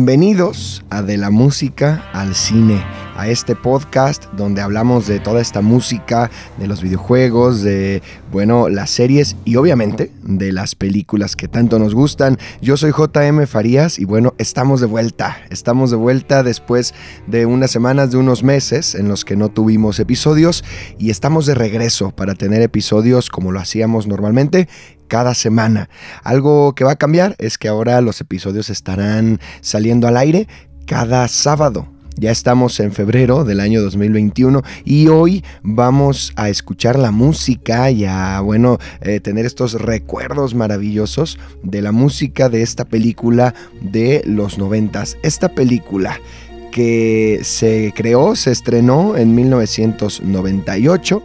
Bienvenidos a De la Música al Cine, a este podcast donde hablamos de toda esta música, de los videojuegos, de, bueno, las series y obviamente de las películas que tanto nos gustan. Yo soy JM Farías y bueno, estamos de vuelta. Estamos de vuelta después de unas semanas, de unos meses en los que no tuvimos episodios y estamos de regreso para tener episodios como lo hacíamos normalmente cada semana. Algo que va a cambiar es que ahora los episodios estarán saliendo al aire cada sábado. Ya estamos en febrero del año 2021 y hoy vamos a escuchar la música y a, bueno, eh, tener estos recuerdos maravillosos de la música de esta película de los noventas. Esta película que se creó, se estrenó en 1998,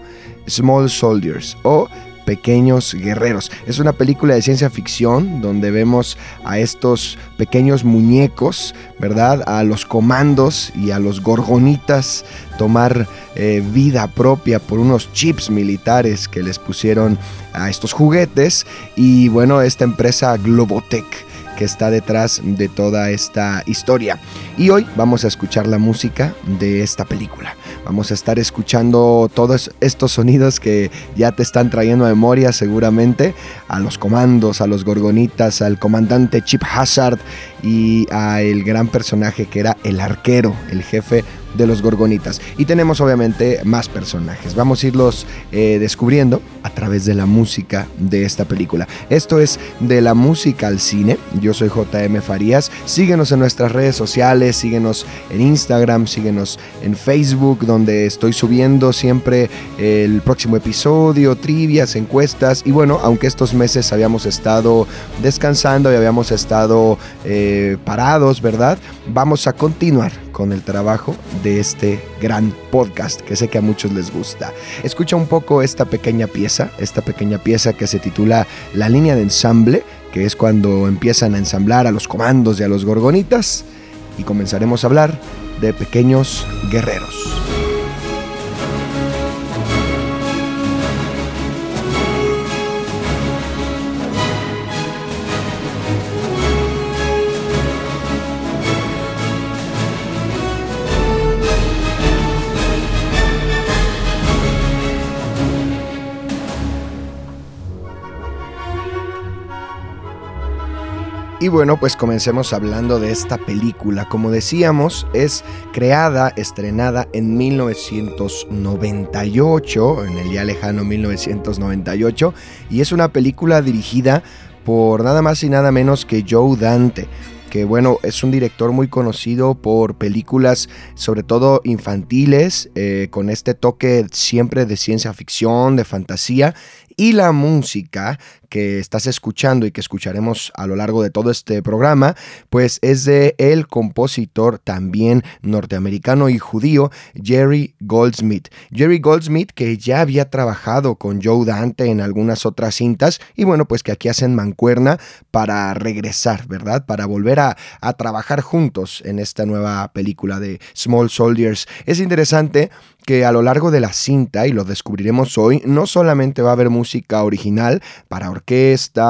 Small Soldiers o Pequeños Guerreros. Es una película de ciencia ficción donde vemos a estos pequeños muñecos, ¿verdad? A los comandos y a los gorgonitas tomar eh, vida propia por unos chips militares que les pusieron a estos juguetes. Y bueno, esta empresa Globotech que está detrás de toda esta historia. Y hoy vamos a escuchar la música de esta película. Vamos a estar escuchando todos estos sonidos que ya te están trayendo a memoria seguramente, a los comandos, a los gorgonitas, al comandante Chip Hazard y a el gran personaje que era el arquero, el jefe de los Gorgonitas. Y tenemos obviamente más personajes. Vamos a irlos eh, descubriendo a través de la música de esta película. Esto es de la música al cine. Yo soy JM Farías. Síguenos en nuestras redes sociales, síguenos en Instagram, síguenos en Facebook, donde estoy subiendo siempre el próximo episodio, trivias, encuestas. Y bueno, aunque estos meses habíamos estado descansando y habíamos estado eh, parados, ¿verdad? Vamos a continuar con el trabajo de este gran podcast que sé que a muchos les gusta. Escucha un poco esta pequeña pieza, esta pequeña pieza que se titula La línea de ensamble, que es cuando empiezan a ensamblar a los comandos y a los gorgonitas y comenzaremos a hablar de pequeños guerreros. Y bueno, pues comencemos hablando de esta película. Como decíamos, es creada, estrenada en 1998, en el ya lejano 1998, y es una película dirigida por nada más y nada menos que Joe Dante que bueno, es un director muy conocido por películas sobre todo infantiles, eh, con este toque siempre de ciencia ficción, de fantasía, y la música que estás escuchando y que escucharemos a lo largo de todo este programa, pues es de el compositor también norteamericano y judío Jerry Goldsmith. Jerry Goldsmith que ya había trabajado con Joe Dante en algunas otras cintas y bueno, pues que aquí hacen mancuerna para regresar, ¿verdad? Para volver a, a trabajar juntos en esta nueva película de Small Soldiers. Es interesante que a lo largo de la cinta, y lo descubriremos hoy, no solamente va a haber música original para orquesta,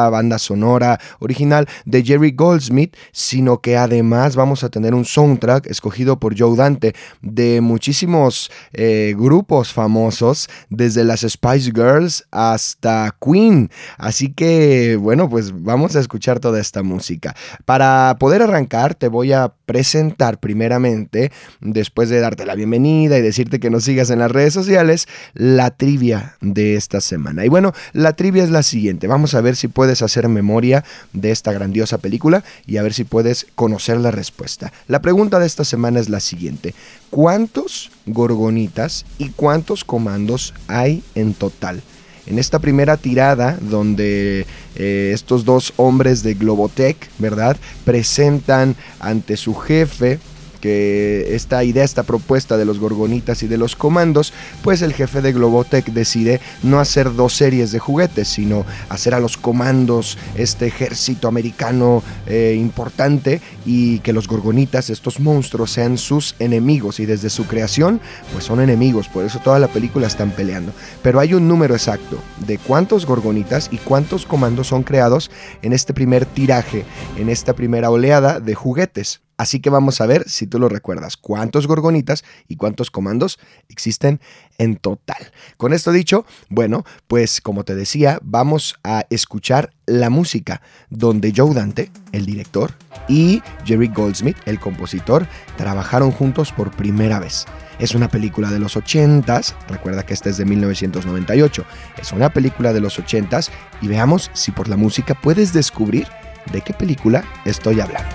banda sonora original de Jerry Goldsmith, sino que además vamos a tener un soundtrack escogido por Joe Dante de muchísimos eh, grupos famosos, desde las Spice Girls hasta Queen. Así que, bueno, pues vamos a escuchar toda esta música. Para poder arrancar, te voy a presentar primeramente, después de darte la bienvenida y decirte que nos sigas en las redes sociales, la trivia de esta semana. Y bueno, la trivia es la siguiente. Vamos a ver si puedes hacer memoria de esta grandiosa película y a ver si puedes conocer la respuesta. La pregunta de esta semana es la siguiente. ¿Cuántos gorgonitas y cuántos comandos hay en total? en esta primera tirada donde eh, estos dos hombres de Globotech, ¿verdad? Presentan ante su jefe esta idea, esta propuesta de los gorgonitas y de los comandos, pues el jefe de Globotech decide no hacer dos series de juguetes, sino hacer a los comandos este ejército americano eh, importante y que los gorgonitas, estos monstruos, sean sus enemigos y desde su creación, pues son enemigos, por eso toda la película están peleando. Pero hay un número exacto de cuántos gorgonitas y cuántos comandos son creados en este primer tiraje, en esta primera oleada de juguetes. Así que vamos a ver si tú lo recuerdas, cuántos gorgonitas y cuántos comandos existen en total. Con esto dicho, bueno, pues como te decía, vamos a escuchar la música donde Joe Dante, el director, y Jerry Goldsmith, el compositor, trabajaron juntos por primera vez. Es una película de los 80s, recuerda que esta es de 1998, es una película de los 80s y veamos si por la música puedes descubrir de qué película estoy hablando.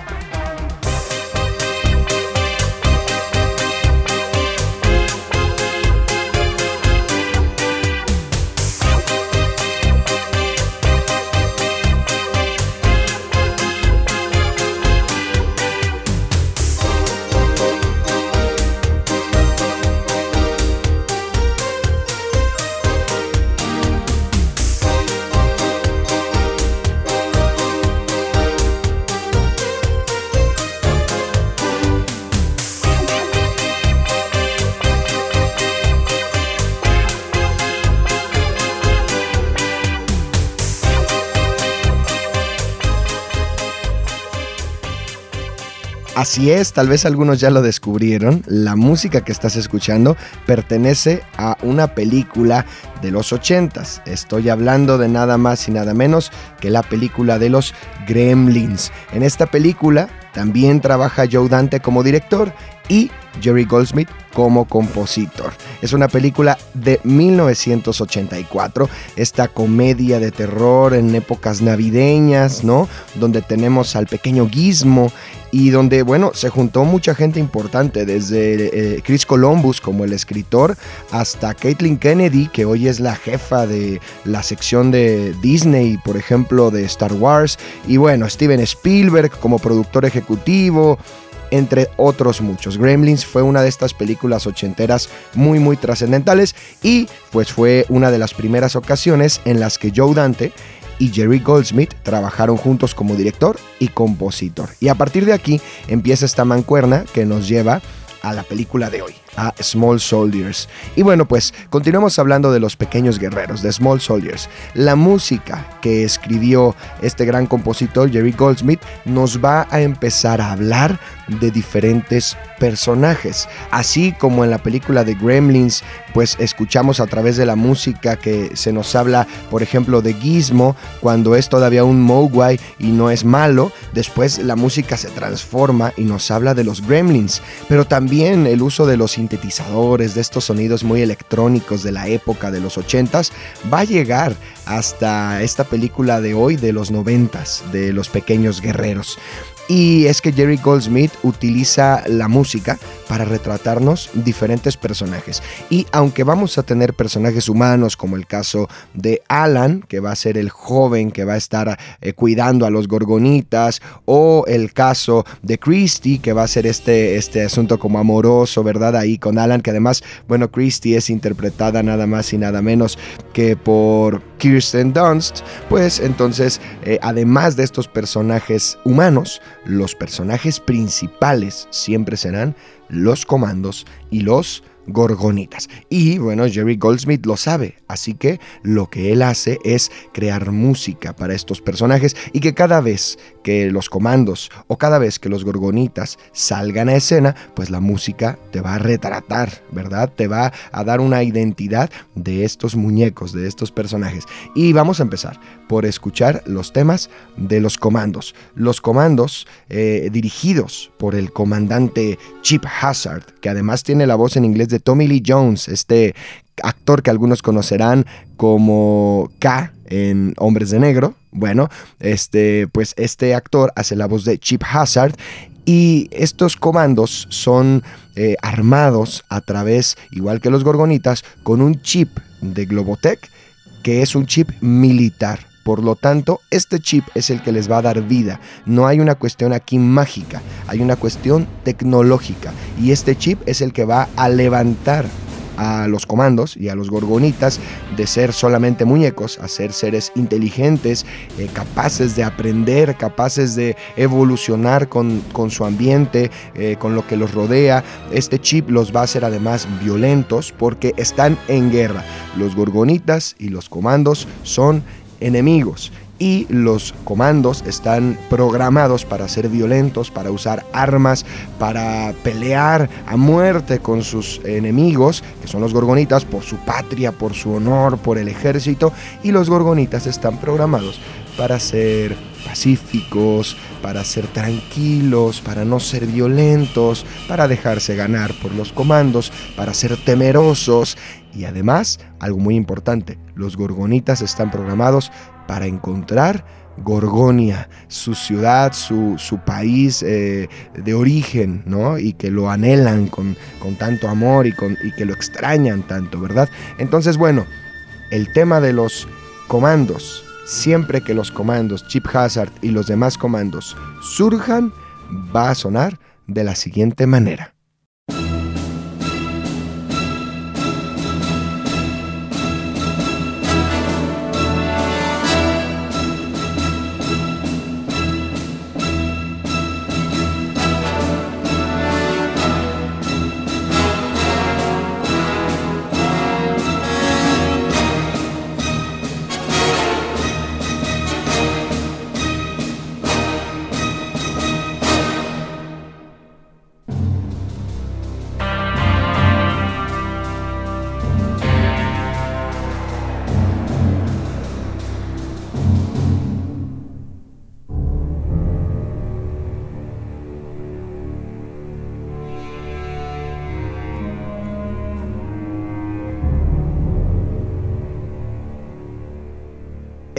Así es, tal vez algunos ya lo descubrieron, la música que estás escuchando pertenece a una película de los ochentas. Estoy hablando de nada más y nada menos que la película de los Gremlins. En esta película también trabaja Joe Dante como director y Jerry Goldsmith como compositor. Es una película de 1984, esta comedia de terror en épocas navideñas, ¿no? Donde tenemos al pequeño Gizmo y donde, bueno, se juntó mucha gente importante, desde eh, Chris Columbus como el escritor hasta Caitlin Kennedy, que hoy es la jefa de la sección de Disney, por ejemplo, de Star Wars, y bueno, Steven Spielberg como productor ejecutivo, entre otros muchos. Gremlins fue una de estas películas ochenteras muy muy trascendentales y pues fue una de las primeras ocasiones en las que Joe Dante y Jerry Goldsmith trabajaron juntos como director y compositor. Y a partir de aquí empieza esta mancuerna que nos lleva a la película de hoy a Small Soldiers. Y bueno, pues continuamos hablando de los pequeños guerreros, de Small Soldiers. La música que escribió este gran compositor Jerry Goldsmith nos va a empezar a hablar de diferentes personajes. Así como en la película de Gremlins, pues escuchamos a través de la música que se nos habla, por ejemplo, de Gizmo, cuando es todavía un Mogwai y no es malo. Después la música se transforma y nos habla de los Gremlins. Pero también el uso de los sintetizadores, de estos sonidos muy electrónicos de la época de los 80s, va a llegar hasta esta película de hoy de los 90s, de los pequeños guerreros. Y es que Jerry Goldsmith utiliza la música para retratarnos diferentes personajes. Y aunque vamos a tener personajes humanos, como el caso de Alan, que va a ser el joven que va a estar eh, cuidando a los gorgonitas, o el caso de Christy, que va a ser este, este asunto como amoroso, ¿verdad? Ahí con Alan, que además, bueno, Christy es interpretada nada más y nada menos que por Kirsten Dunst, pues entonces, eh, además de estos personajes humanos, los personajes principales siempre serán los comandos y los gorgonitas. Y bueno, Jerry Goldsmith lo sabe, así que lo que él hace es crear música para estos personajes y que cada vez que los comandos o cada vez que los gorgonitas salgan a escena, pues la música te va a retratar, ¿verdad? Te va a dar una identidad de estos muñecos, de estos personajes. Y vamos a empezar por escuchar los temas de los comandos. Los comandos eh, dirigidos por el comandante Chip Hazard, que además tiene la voz en inglés de Tommy Lee Jones, este actor que algunos conocerán como K en Hombres de Negro. Bueno, este, pues este actor hace la voz de Chip Hazard y estos comandos son eh, armados a través, igual que los gorgonitas, con un chip de Globotech que es un chip militar. Por lo tanto, este chip es el que les va a dar vida. No hay una cuestión aquí mágica, hay una cuestión tecnológica. Y este chip es el que va a levantar a los comandos y a los gorgonitas de ser solamente muñecos a ser seres inteligentes, eh, capaces de aprender, capaces de evolucionar con, su ambiente, eh, con lo que los rodea. Este chip los va a hacer además violentos porque están en guerra. Los gorgonitas y los comandos son enemigos y los comandos están programados para ser violentos, para usar armas, para pelear a muerte con sus enemigos, que son los gorgonitas, por su patria, por su honor, por el ejército, y los gorgonitas están programados para ser pacíficos, para ser tranquilos, para no ser violentos, para dejarse ganar por los comandos, para ser temerosos y además, algo muy importante, los gorgonitas están programados para encontrar Gorgonia, su ciudad, su, país eh, de origen, ¿no? Y que lo anhelan con, con tanto amor y, con, y que lo extrañan tanto, ¿verdad? Entonces, bueno, el tema de los comandos, siempre que los comandos Chip Hazard y los demás comandos surjan, va a sonar de la siguiente manera.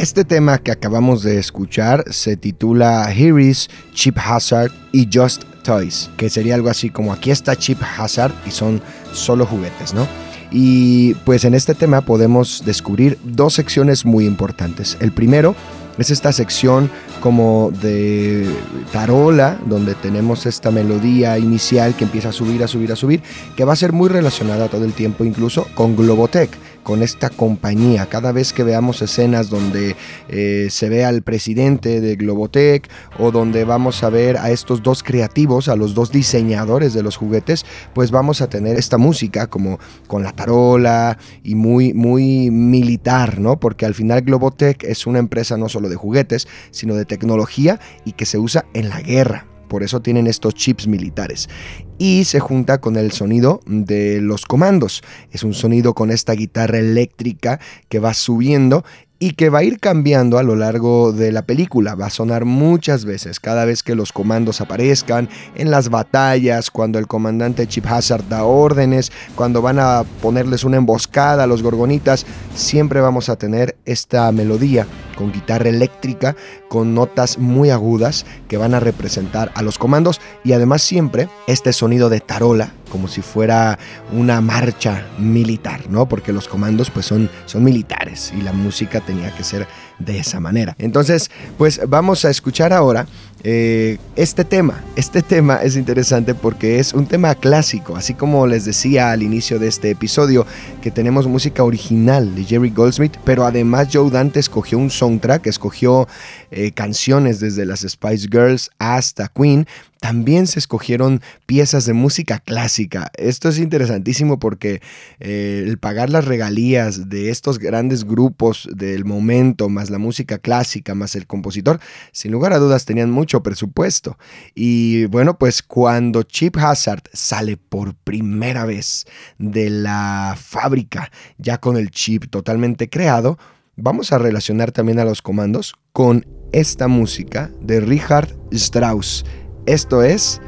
Este tema que acabamos de escuchar se titula Here is Chip Hazard y Just Toys, que sería algo así como aquí está Chip Hazard y son solo juguetes, ¿no? Y pues en este tema podemos descubrir dos secciones muy importantes. El primero es esta sección como de tarola, donde tenemos esta melodía inicial que empieza a subir, a subir, a subir, que va a ser muy relacionada todo el tiempo incluso con Globotech con esta compañía. Cada vez que veamos escenas donde eh, se ve al presidente de Globotech o donde vamos a ver a estos dos creativos, a los dos diseñadores de los juguetes, pues vamos a tener esta música como con la tarola y muy, muy militar, ¿no? Porque al final Globotech es una empresa no solo de juguetes, sino de tecnología y que se usa en la guerra por eso tienen estos chips militares. Y se junta con el sonido de los comandos. Es un sonido con esta guitarra eléctrica que va subiendo y que va a ir cambiando a lo largo de la película. Va a sonar muchas veces, cada vez que los comandos aparezcan, en las batallas, cuando el comandante Chip Hazard da órdenes, cuando van a ponerles una emboscada a los gorgonitas, siempre vamos a tener esta melodía con guitarra eléctrica, con notas muy agudas que van a representar a los comandos y además siempre este sonido de tarola como si fuera una marcha militar, ¿no? Porque los comandos pues son, son militares y la música tenía que ser de esa manera. Entonces, pues vamos a escuchar ahora eh, este tema. Este tema es interesante porque es un tema clásico, así como les decía al inicio de este episodio que tenemos música original de Jerry Goldsmith, pero además Joe Dante escogió un soundtrack, escogió eh, canciones desde las Spice Girls hasta Queen también se escogieron piezas de música clásica. Esto es interesantísimo porque eh, el pagar las regalías de estos grandes grupos del momento, más la música clásica, más el compositor, sin lugar a dudas tenían mucho presupuesto. Y bueno, pues cuando Chip Hazard sale por primera vez de la fábrica, ya con el chip totalmente creado, vamos a relacionar también a los comandos con esta música de Richard Strauss. Esto es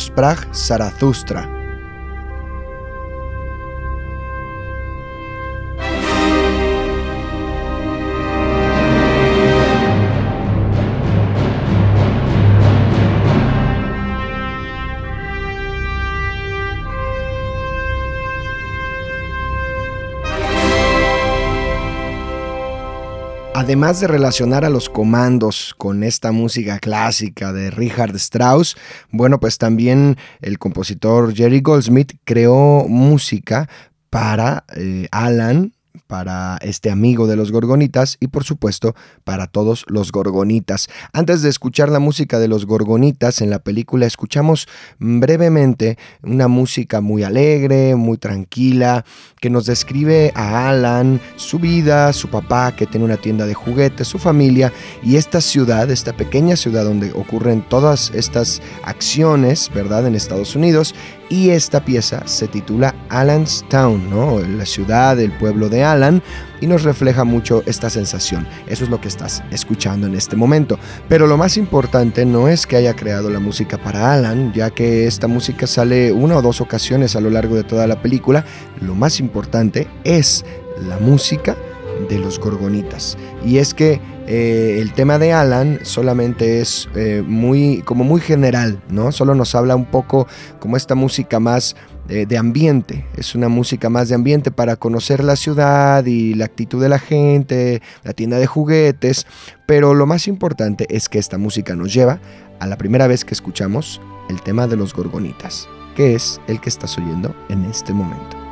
sprach Zarathustra. Además de relacionar a los comandos con esta música clásica de Richard Strauss, bueno, pues también el compositor Jerry Goldsmith creó música para eh, Alan para este amigo de los gorgonitas y por supuesto para todos los gorgonitas. Antes de escuchar la música de los gorgonitas en la película escuchamos brevemente una música muy alegre, muy tranquila, que nos describe a Alan, su vida, su papá que tiene una tienda de juguetes, su familia y esta ciudad, esta pequeña ciudad donde ocurren todas estas acciones, ¿verdad? En Estados Unidos y esta pieza se titula Alan's Town, ¿no? la ciudad, el pueblo de Alan, y nos refleja mucho esta sensación. Eso es lo que estás escuchando en este momento. Pero lo más importante no es que haya creado la música para Alan, ya que esta música sale una o dos ocasiones a lo largo de toda la película. Lo más importante es la música de los gorgonitas. Y es que eh, el tema de Alan solamente es eh, muy, como muy general, ¿no? Solo nos habla un poco como esta música más eh, de ambiente, es una música más de ambiente para conocer la ciudad y la actitud de la gente, la tienda de juguetes, pero lo más importante es que esta música nos lleva a la primera vez que escuchamos el tema de los gorgonitas, que es el que estás oyendo en este momento.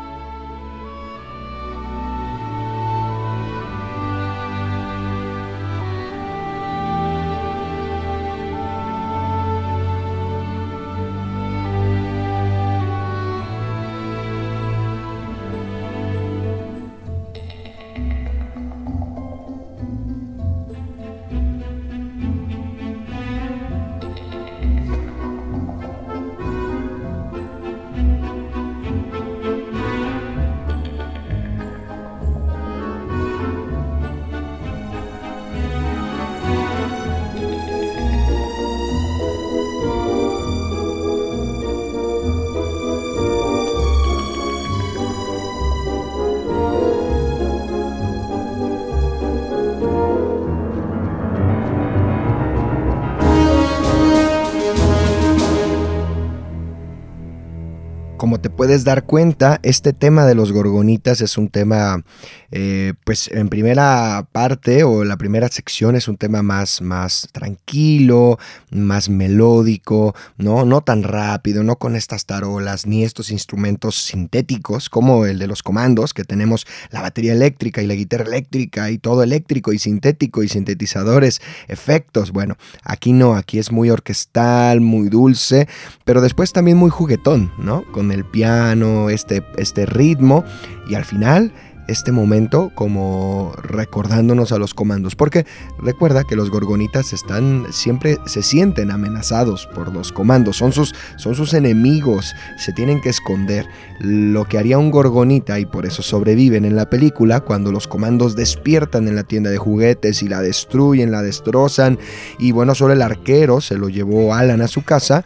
Puedes dar cuenta, este tema de los gorgonitas es un tema, eh, pues en primera parte o la primera sección es un tema más, más tranquilo, más melódico, ¿no? no tan rápido, no con estas tarolas ni estos instrumentos sintéticos como el de los comandos, que tenemos la batería eléctrica y la guitarra eléctrica y todo eléctrico y sintético y sintetizadores, efectos. Bueno, aquí no, aquí es muy orquestal, muy dulce, pero después también muy juguetón, ¿no? Con el piano este, este ritmo y al final este momento como recordándonos a los comandos, porque recuerda que los gorgonitas están siempre se sienten amenazados por los comandos, son sus son sus enemigos, se tienen que esconder. Lo que haría un gorgonita y por eso sobreviven en la película cuando los comandos despiertan en la tienda de juguetes y la destruyen, la destrozan. Y bueno, solo el arquero se lo llevó Alan a su casa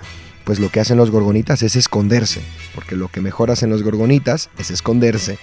pues lo que hacen los gorgonitas es esconderse, porque lo que mejor hacen los gorgonitas es esconderse.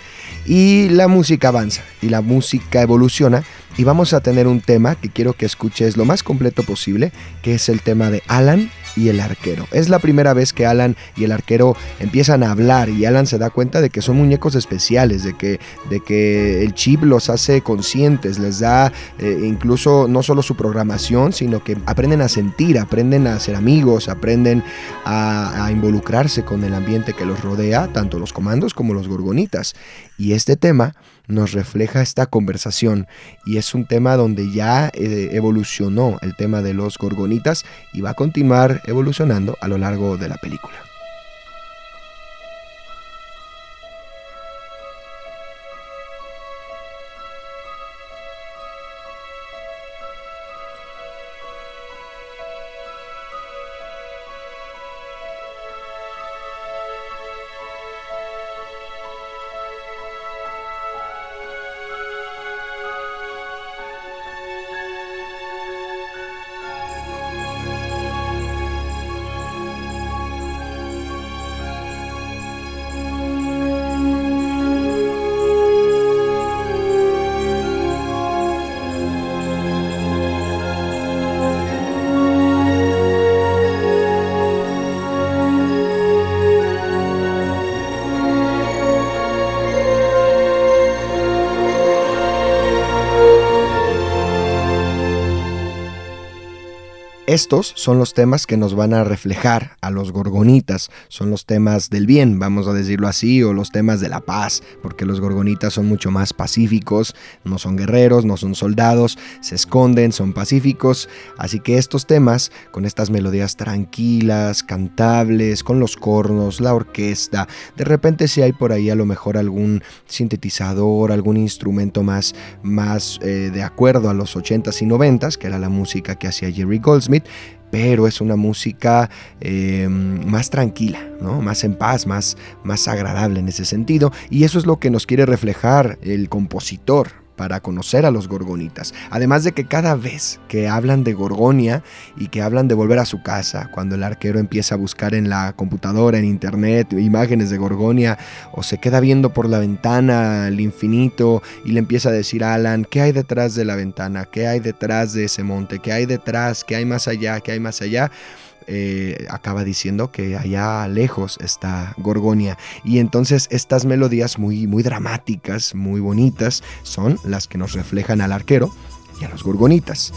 Y la música avanza, y la música evoluciona, y vamos a tener un tema que quiero que escuches lo más completo posible, que es el tema de Alan y el arquero. Es la primera vez que Alan y el arquero empiezan a hablar y Alan se da cuenta de que son muñecos especiales, de que, de que el chip los hace conscientes, les da eh, incluso no solo su programación, sino que aprenden a sentir, aprenden a ser amigos, aprenden a, a involucrarse con el ambiente que los rodea, tanto los comandos como los gorgonitas. Y este tema nos refleja esta conversación y es un tema donde ya eh, evolucionó el tema de los gorgonitas y va a continuar evolucionando a lo largo de la película. Estos son los temas que nos van a reflejar a los gorgonitas, son los temas del bien, vamos a decirlo así, o los temas de la paz, porque los gorgonitas son mucho más pacíficos, no son guerreros, no son soldados, se esconden, son pacíficos, así que estos temas, con estas melodías tranquilas, cantables, con los cornos, la orquesta, de repente si hay por ahí a lo mejor algún sintetizador, algún instrumento más, más eh, de acuerdo a los 80s y 90s, que era la música que hacía Jerry Goldsmith, pero es una música eh, más tranquila, ¿no? más en paz, más, más agradable en ese sentido. Y eso es lo que nos quiere reflejar el compositor para conocer a los gorgonitas. Además de que cada vez que hablan de Gorgonia y que hablan de volver a su casa, cuando el arquero empieza a buscar en la computadora, en internet, imágenes de Gorgonia, o se queda viendo por la ventana al infinito y le empieza a decir a Alan, ¿qué hay detrás de la ventana? ¿Qué hay detrás de ese monte? ¿Qué hay detrás? ¿Qué hay más allá? ¿Qué hay más allá? Eh, acaba diciendo que allá lejos está Gorgonia. Y entonces estas melodías muy, muy dramáticas, muy bonitas, son las que nos reflejan al arquero y a los gorgonitas.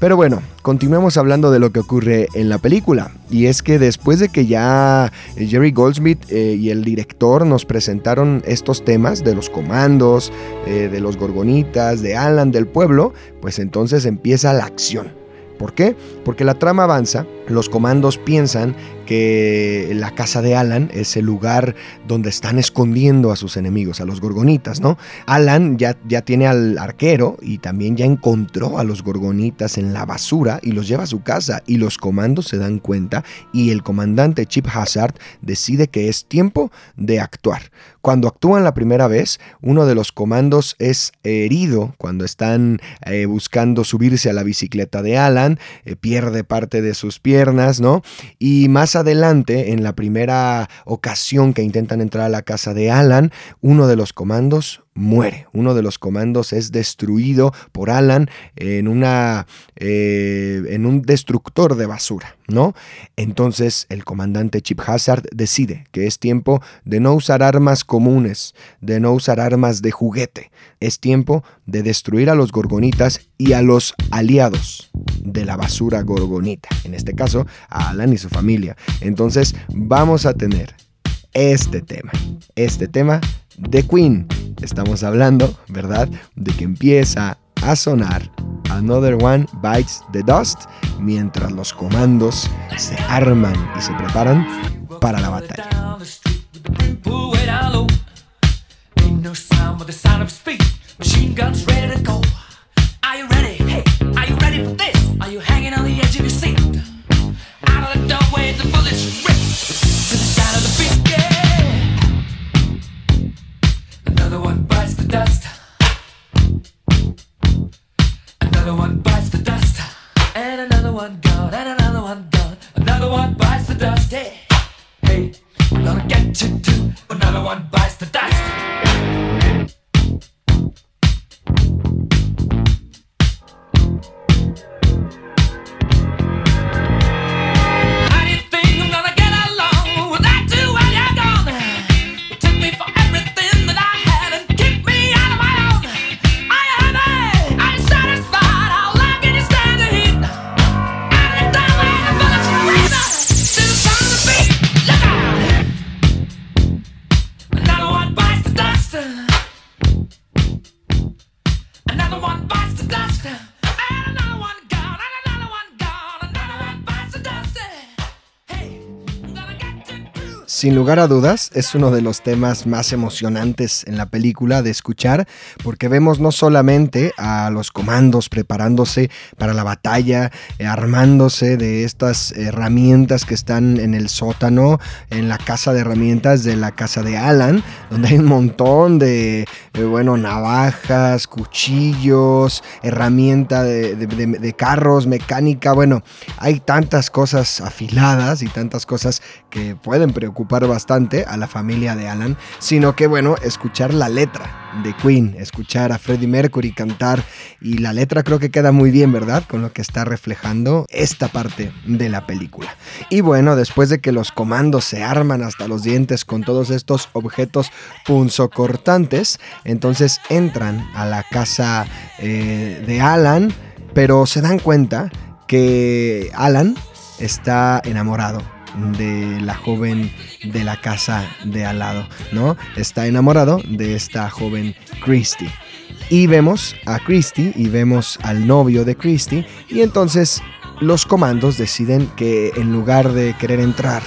Pero bueno, continuemos hablando de lo que ocurre en la película. Y es que después de que ya Jerry Goldsmith eh, y el director nos presentaron estos temas de los comandos, eh, de los gorgonitas, de Alan del pueblo, pues entonces empieza la acción ¿Por qué? Porque la trama avanza, los comandos piensan que la casa de Alan es el lugar donde están escondiendo a sus enemigos, a los gorgonitas, ¿no? Alan ya, ya tiene al arquero y también ya encontró a los gorgonitas en la basura y los lleva a su casa y los comandos se dan cuenta y el comandante Chip Hazard decide que es tiempo de actuar. Cuando actúan la primera vez, uno de los comandos es herido cuando están eh, buscando subirse a la bicicleta de Alan, eh, pierde parte de sus piernas, ¿no? Y más adelante, en la primera ocasión que intentan entrar a la casa de Alan, uno de los comandos muere. Uno de los comandos es destruido por Alan en, una, eh, en un destructor de basura, ¿no? Entonces el comandante Chip Hazard decide que es tiempo de no usar armas comunes, de no usar armas de juguete. Es tiempo de destruir a los gorgonitas y a los aliados de la basura gorgonita, en este caso a Alan y su familia. Entonces vamos a tener este tema, este tema de Queen. Estamos hablando, ¿verdad? De que empieza a sonar Another One Bites the Dust mientras los comandos se arman y se preparan para la batalla. dust. Another one bites the dust. And another one gone, and another one gone. Another one bites the dust. Hey, hey, I'm gonna get you too. Another one bites the dust. Sin lugar a dudas, es uno de los temas más emocionantes en la película de escuchar, porque vemos no solamente a los comandos preparándose para la batalla, eh, armándose de estas herramientas que están en el sótano, en la casa de herramientas de la casa de Alan, donde hay un montón de, eh, bueno, navajas, cuchillos, herramienta de, de carros, mecánica, bueno, hay tantas cosas afiladas y tantas cosas que pueden preocupar bastante a la familia de Alan, sino que bueno, escuchar la letra de Queen, escuchar a Freddie Mercury cantar y la letra creo que queda muy bien, ¿verdad? Con lo que está reflejando esta parte de la película. Y bueno, después de que los comandos se arman hasta los dientes con todos estos objetos punzocortantes, entonces entran a la casa eh, de Alan, pero se dan cuenta que Alan está enamorado de la joven de la casa de al lado, ¿no? Está enamorado de esta joven Christy. Y vemos a Christy y vemos al novio de Christy y entonces los comandos deciden que en lugar de querer entrar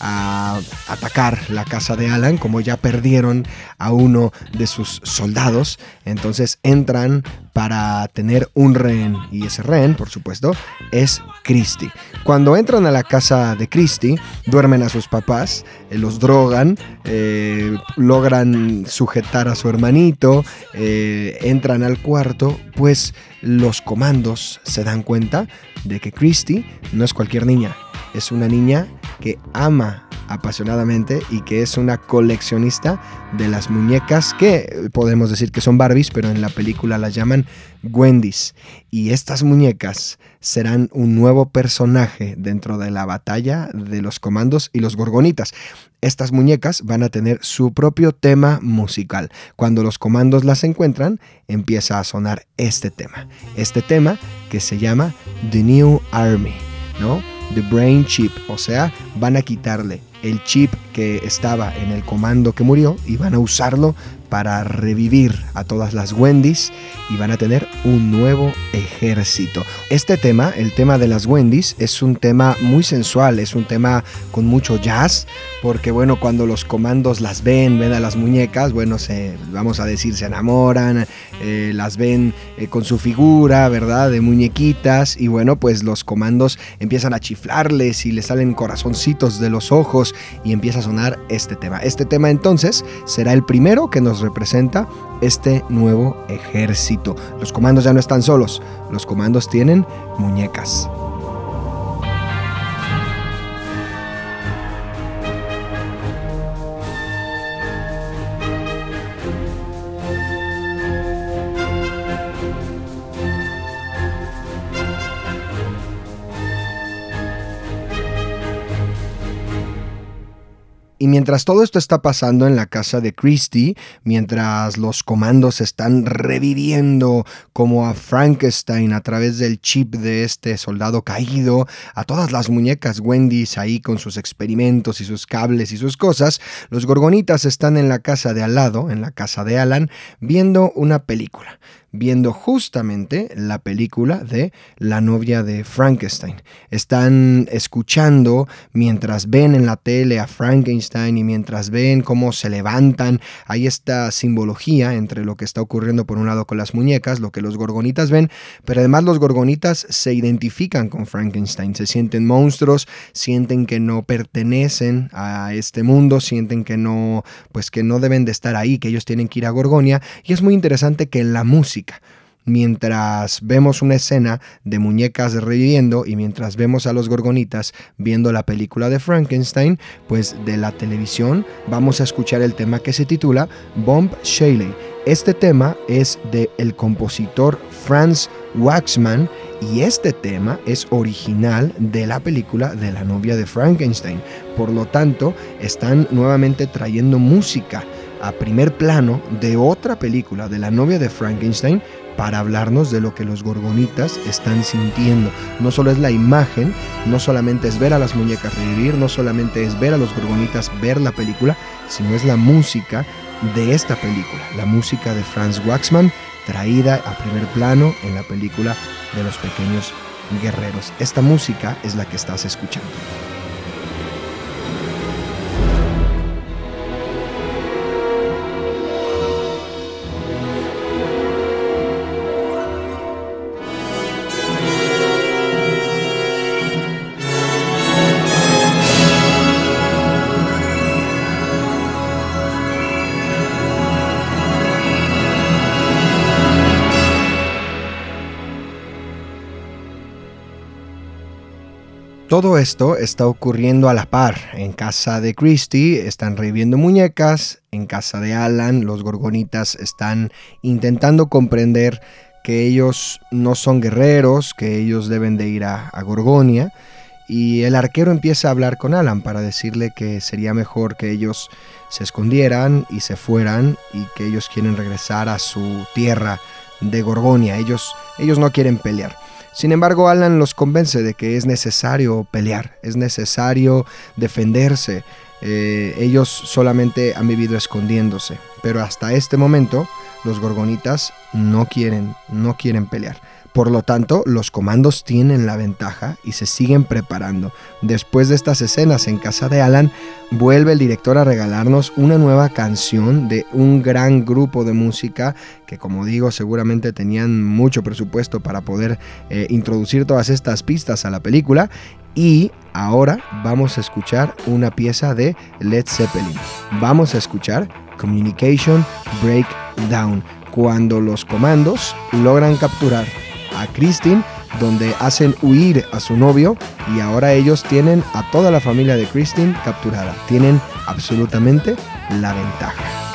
a atacar la casa de Alan, como ya perdieron a uno de sus soldados, entonces entran para tener un rehén y ese rehén, por supuesto, es Christie. Cuando entran a la casa de Christie, duermen a sus papás, eh, los drogan, eh, logran sujetar a su hermanito, eh, entran al cuarto, pues los comandos se dan cuenta de que Christie no es cualquier niña, es una niña que ama apasionadamente y que es una coleccionista de las muñecas que podemos decir que son Barbies, pero en la película las llaman Wendy's. Y estas muñecas serán un nuevo personaje dentro de la batalla de los comandos y los gorgonitas. Estas muñecas van a tener su propio tema musical. Cuando los comandos las encuentran, empieza a sonar este tema. Este tema que se llama The New Army, ¿no? The Brain Chip, o sea, van a quitarle el chip que estaba en el comando que murió y van a usarlo para revivir a todas las Wendy's y van a tener un nuevo ejército. Este tema, el tema de las Wendy's, es un tema muy sensual, es un tema con mucho jazz, porque bueno, cuando los comandos las ven, ven a las muñecas, bueno, se, vamos a decir, se enamoran, eh, las ven eh, con su figura, ¿verdad? De muñequitas, y bueno, pues los comandos empiezan a chiflarles y les salen corazoncitos de los ojos y empieza a sonar este tema. Este tema entonces será el primero que nos representa este nuevo ejército. Los comandos ya no están solos, los comandos tienen muñecas. Y mientras todo esto está pasando en la casa de Christie, mientras los comandos están reviviendo como a Frankenstein a través del chip de este soldado caído, a todas las muñecas Wendy's ahí con sus experimentos y sus cables y sus cosas, los gorgonitas están en la casa de al lado, en la casa de Alan, viendo una película viendo justamente la película de La novia de Frankenstein. Están escuchando mientras ven en la tele a Frankenstein y mientras ven cómo se levantan. Hay esta simbología entre lo que está ocurriendo por un lado con las muñecas, lo que los gorgonitas ven, pero además los gorgonitas se identifican con Frankenstein, se sienten monstruos, sienten que no pertenecen a este mundo, sienten que no, pues que no deben de estar ahí, que ellos tienen que ir a Gorgonia y es muy interesante que la música mientras vemos una escena de muñecas reviviendo y mientras vemos a los gorgonitas viendo la película de Frankenstein, pues de la televisión vamos a escuchar el tema que se titula Bomb Shelley. Este tema es de el compositor Franz Waxman y este tema es original de la película de la novia de Frankenstein. Por lo tanto, están nuevamente trayendo música a primer plano de otra película de la novia de Frankenstein para hablarnos de lo que los gorgonitas están sintiendo. No solo es la imagen, no solamente es ver a las muñecas revivir, no solamente es ver a los gorgonitas ver la película, sino es la música de esta película, la música de Franz Waxman traída a primer plano en la película de los pequeños guerreros. Esta música es la que estás escuchando. Todo esto está ocurriendo a la par. En casa de Christy están reviviendo muñecas, en casa de Alan los gorgonitas están intentando comprender que ellos no son guerreros, que ellos deben de ir a, a Gorgonia. Y el arquero empieza a hablar con Alan para decirle que sería mejor que ellos se escondieran y se fueran y que ellos quieren regresar a su tierra de Gorgonia. Ellos, ellos no quieren pelear. Sin embargo, Alan los convence de que es necesario pelear, es necesario defenderse. Eh, ellos solamente han vivido escondiéndose, pero hasta este momento los gorgonitas no quieren, no quieren pelear. Por lo tanto, los comandos tienen la ventaja y se siguen preparando. Después de estas escenas en casa de Alan, vuelve el director a regalarnos una nueva canción de un gran grupo de música que, como digo, seguramente tenían mucho presupuesto para poder eh, introducir todas estas pistas a la película. Y ahora vamos a escuchar una pieza de Led Zeppelin. Vamos a escuchar Communication Breakdown, cuando los comandos logran capturar a Christine, donde hacen huir a su novio y ahora ellos tienen a toda la familia de Christine capturada. Tienen absolutamente la ventaja.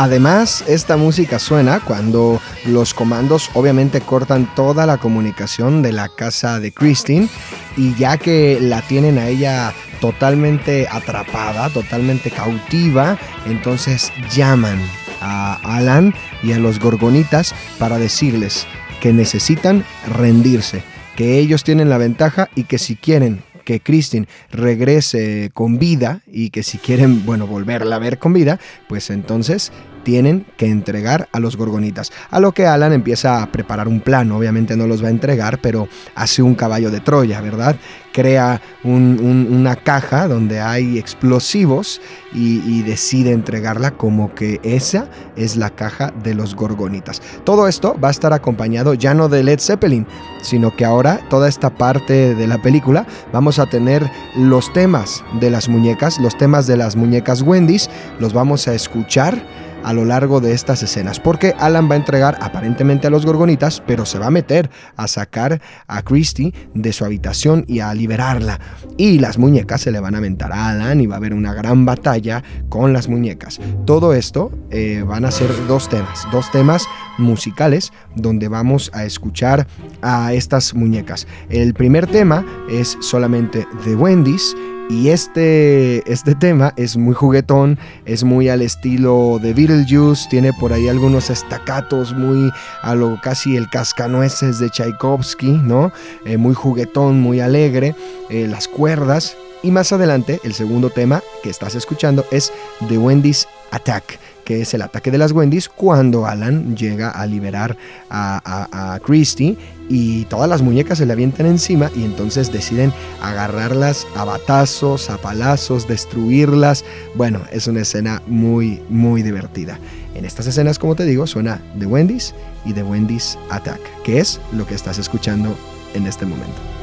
Además, esta música suena cuando los comandos obviamente cortan toda la comunicación de la casa de Christine y ya que la tienen a ella totalmente atrapada, totalmente cautiva, entonces llaman a Alan y a los gorgonitas para decirles que necesitan rendirse, que ellos tienen la ventaja y que si quieren que Christine regrese con vida y que si quieren, bueno, volverla a ver con vida, pues entonces tienen que entregar a los gorgonitas. A lo que Alan empieza a preparar un plan, obviamente no los va a entregar, pero hace un caballo de Troya, ¿verdad? Crea una caja donde hay explosivos y, decide entregarla como que esa es la caja de los gorgonitas. Todo esto va a estar acompañado ya no de Led Zeppelin, sino que ahora toda esta parte de la película vamos a tener los temas de las muñecas, los temas de las muñecas Wendy's, los vamos a escuchar a lo largo de estas escenas, porque Alan va a entregar aparentemente a los gorgonitas, pero se va a meter a sacar a Christie de su habitación y a liberarla. Y las muñecas se le van a aventar a Alan y va a haber una gran batalla con las muñecas. Todo esto eh, van a ser dos temas, dos temas musicales donde vamos a escuchar a estas muñecas. El primer tema es solamente de Wendy's y este, este tema es muy juguetón, es muy al estilo de Beetlejuice, tiene por ahí algunos estacatos muy a lo casi el cascanueces de Tchaikovsky, ¿no? Eh, muy juguetón, muy alegre, eh, las cuerdas. Y más adelante, el segundo tema que estás escuchando es The Wendy's Attack que es el ataque de las Wendy's cuando Alan llega a liberar a, Christie y todas las muñecas se le avientan encima y entonces deciden agarrarlas a batazos, a palazos, destruirlas. Bueno, es una escena muy, muy divertida. En estas escenas, como te digo, suena The Wendy's y The Wendy's Attack, que es lo que estás escuchando en este momento.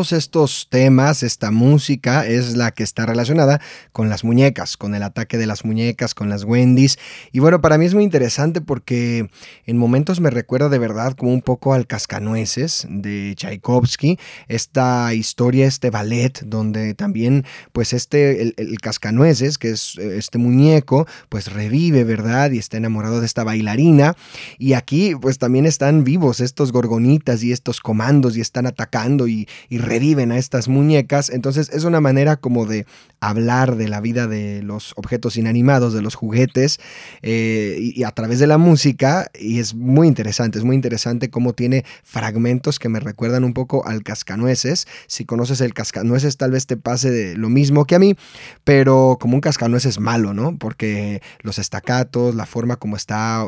Estos temas, esta música es la que está relacionada con las muñecas, con el ataque de las muñecas, con las Wendy's. Y bueno, para mí es muy interesante porque en momentos me recuerda de verdad como un poco al Cascanueces de Tchaikovsky, esta historia, este ballet, donde también pues este, el, Cascanueces, que es este muñeco, pues revive, ¿verdad? Y está enamorado de esta bailarina. Y aquí pues también están vivos estos gorgonitas y estos comandos y están atacando y, reviven a estas muñecas. Entonces es una manera como de hablar de la vida de los objetos inanimados, de los juguetes, eh, y, a través de la música. Y es muy interesante, es muy interesante cómo tiene fragmentos que me recuerdan un poco al cascanueces. Si conoces el cascanueces tal vez te pase de lo mismo que a mí, pero como un cascanueces malo, ¿no? Porque los estacatos, la forma como está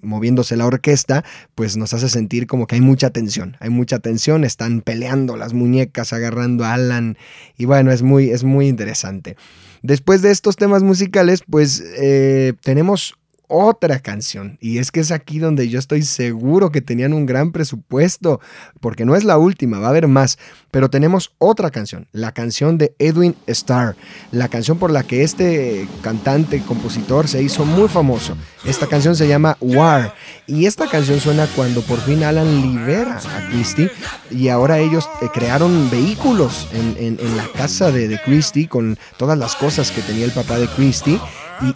moviéndose la orquesta, pues nos hace sentir como que hay mucha tensión, hay mucha tensión, están peleando las muñecas, agarrando a Alan, y bueno, es muy, es muy interesante. Después de estos temas musicales, pues eh, tenemos otra canción. Y es que es aquí donde yo estoy seguro que tenían un gran presupuesto, porque no es la última, va a haber más. Pero tenemos otra canción, la canción de Edwin Starr, la canción por la que este cantante, compositor se hizo muy famoso. Esta canción se llama War. Y esta canción suena cuando por fin Alan libera a Christie y ahora ellos eh, crearon vehículos en, la casa de, de Christie con todas las cosas que tenía el papá de Christie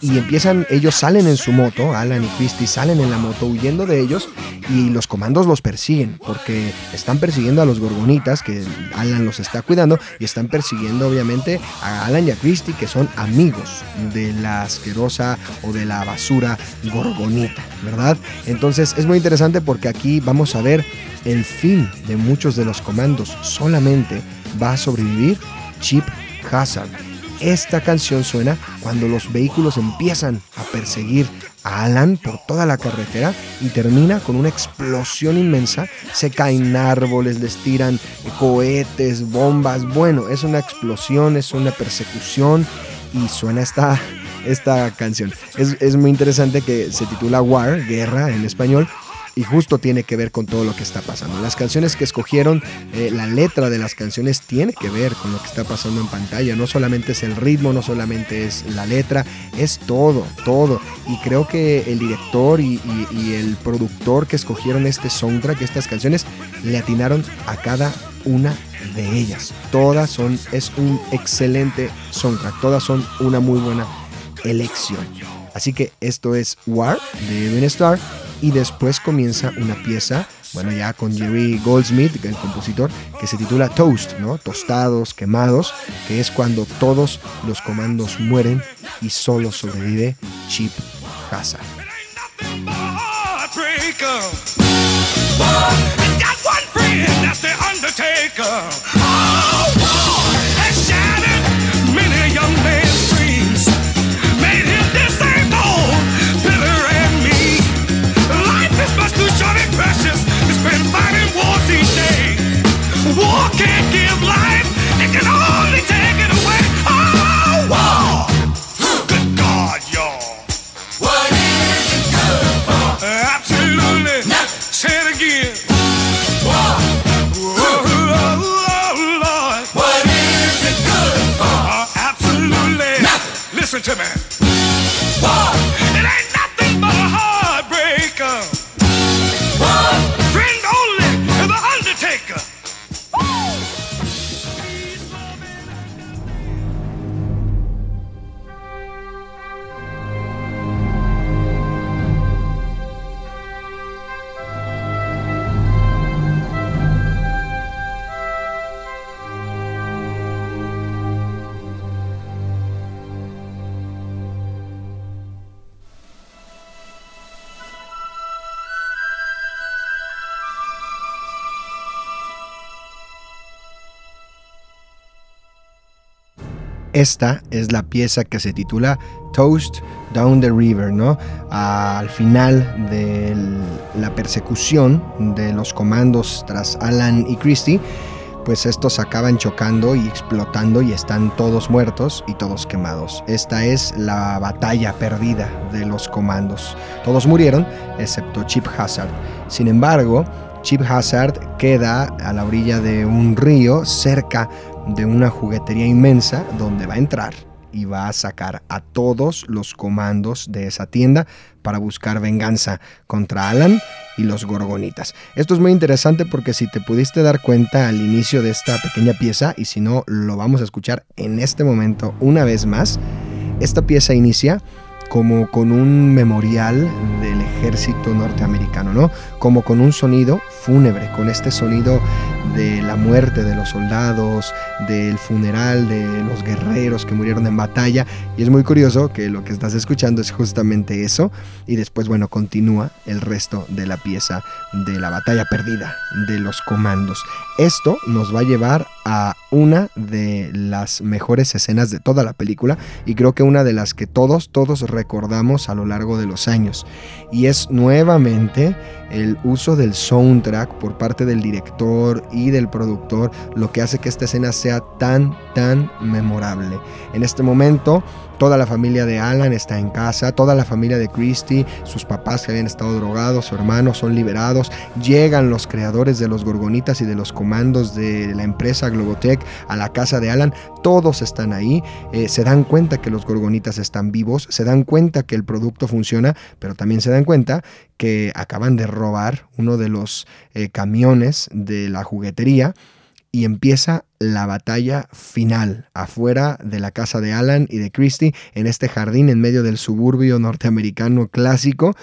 y, empiezan, ellos salen en su moto, Alan y Christy salen en la moto huyendo de ellos y los comandos los persiguen porque están persiguiendo a los gorgonitas que Alan los está cuidando y están persiguiendo obviamente a Alan y a Christy que son amigos de la asquerosa o de la basura gorgonita, ¿verdad? Entonces es muy interesante porque aquí vamos a ver el fin de muchos de los comandos. Solamente va a sobrevivir Chip Hazard esta canción suena cuando los vehículos empiezan a perseguir a Alan por toda la carretera y termina con una explosión inmensa. Se caen árboles, les tiran cohetes, bombas. Bueno, es una explosión, es una persecución y suena esta, esta canción. Es, es muy interesante que se titula War, guerra en español, y justo tiene que ver con todo lo que está pasando. Las canciones que escogieron, eh, la letra de las canciones tiene que ver con lo que está pasando en pantalla. No solamente es el ritmo, no solamente es la letra, es todo, todo. Y creo que el director y, el productor que escogieron este soundtrack, estas canciones, le atinaron a cada una de ellas. Todas son, es un excelente soundtrack, todas son una muy buena elección. Así que esto es War de Edwin Starr y después comienza una pieza, bueno, ya con Jerry Goldsmith, el compositor, que se titula Toast, ¿no? Tostados, quemados, que es cuando todos los comandos mueren y solo sobrevive Chip Hazard. Listen Esta es la pieza que se titula Toast Down the River, ¿no? Al final de la persecución de los comandos tras Alan y Christie, pues estos acaban chocando y explotando y están todos muertos y todos quemados. Esta es la batalla perdida de los comandos. Todos murieron, excepto Chip Hazard. Sin embargo, Chip Hazard queda a la orilla de un río cerca de una juguetería inmensa donde va a entrar y va a sacar a todos los comandos de esa tienda para buscar venganza contra Alan y los gorgonitas. Esto es muy interesante porque si te pudiste dar cuenta al inicio de esta pequeña pieza, y si no, lo vamos a escuchar en este momento una vez más, esta pieza inicia como con un memorial del ejército norteamericano, ¿no? Como con un sonido fúnebre, con este sonido de la muerte de los soldados, del funeral de los guerreros que murieron en batalla. Y es muy curioso que lo que estás escuchando es justamente eso. Y después, bueno, continúa el resto de la pieza de la batalla perdida de los comandos. Esto nos va a llevar a una de las mejores escenas de toda la película y creo que una de las que todos, todos recordamos a lo largo de los años. Y es nuevamente el uso del soundtrack por parte del director y del productor lo que hace que esta escena sea tan, tan memorable. En este momento, toda la familia de Alan está en casa, toda la familia de Christie, sus papás que habían estado drogados, su hermano son liberados, llegan los creadores de los Gorgonitas y de los comandos de la empresa Globotech a la casa de Alan, todos están ahí, eh, se dan cuenta que los Gorgonitas están vivos, se dan cuenta que el producto funciona, pero también se dan cuenta que acaban de robar uno de los eh, camiones de la juguetería y empieza la batalla final afuera de la casa de Alan y de Christie en este jardín en medio del suburbio norteamericano clásico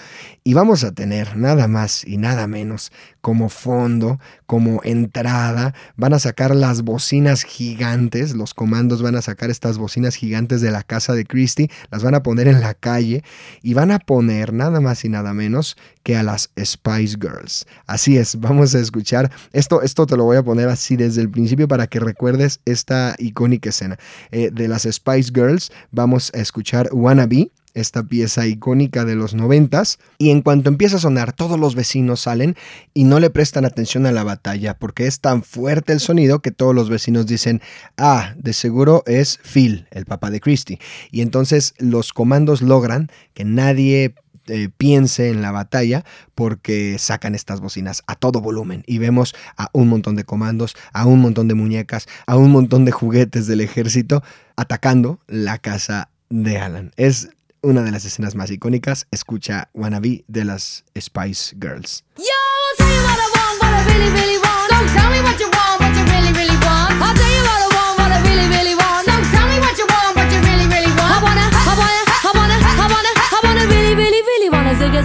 y vamos a tener nada más y nada menos como fondo, como entrada, van a sacar las bocinas gigantes, los comandos van a sacar estas bocinas gigantes de la casa de Christie, las van a poner en la calle y van a poner nada más y nada menos que a las Spice Girls. Así es, vamos a escuchar esto, esto te lo voy a poner así desde el principio para que recuerdes esta icónica escena. Eh, de las Spice Girls vamos a escuchar Wannabe esta pieza icónica de los noventas, y en cuanto empieza a sonar todos los vecinos salen y no le prestan atención a la batalla porque es tan fuerte el sonido que todos los vecinos dicen, ah, de seguro es Phil, el papá de Christie, y entonces los comandos logran que nadie eh, piense en la batalla porque sacan estas bocinas a todo volumen y vemos a un montón de comandos, a un montón de muñecas, a un montón de juguetes del ejército atacando la casa de Alan. Es una de las escenas más icónicas. Escucha Wannabe de las Spice Girls. Yo, tell you what I want, what I me really, really want. I'll tell you what I want, what I really, really want.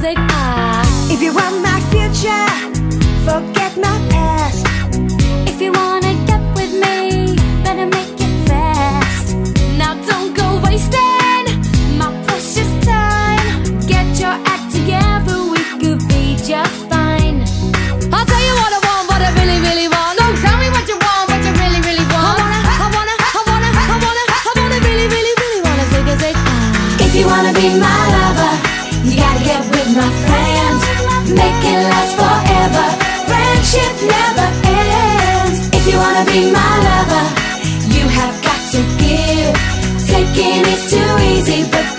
music. If you want my future, forget. Wanna be my lover, you have got to give. Taking is too easy, but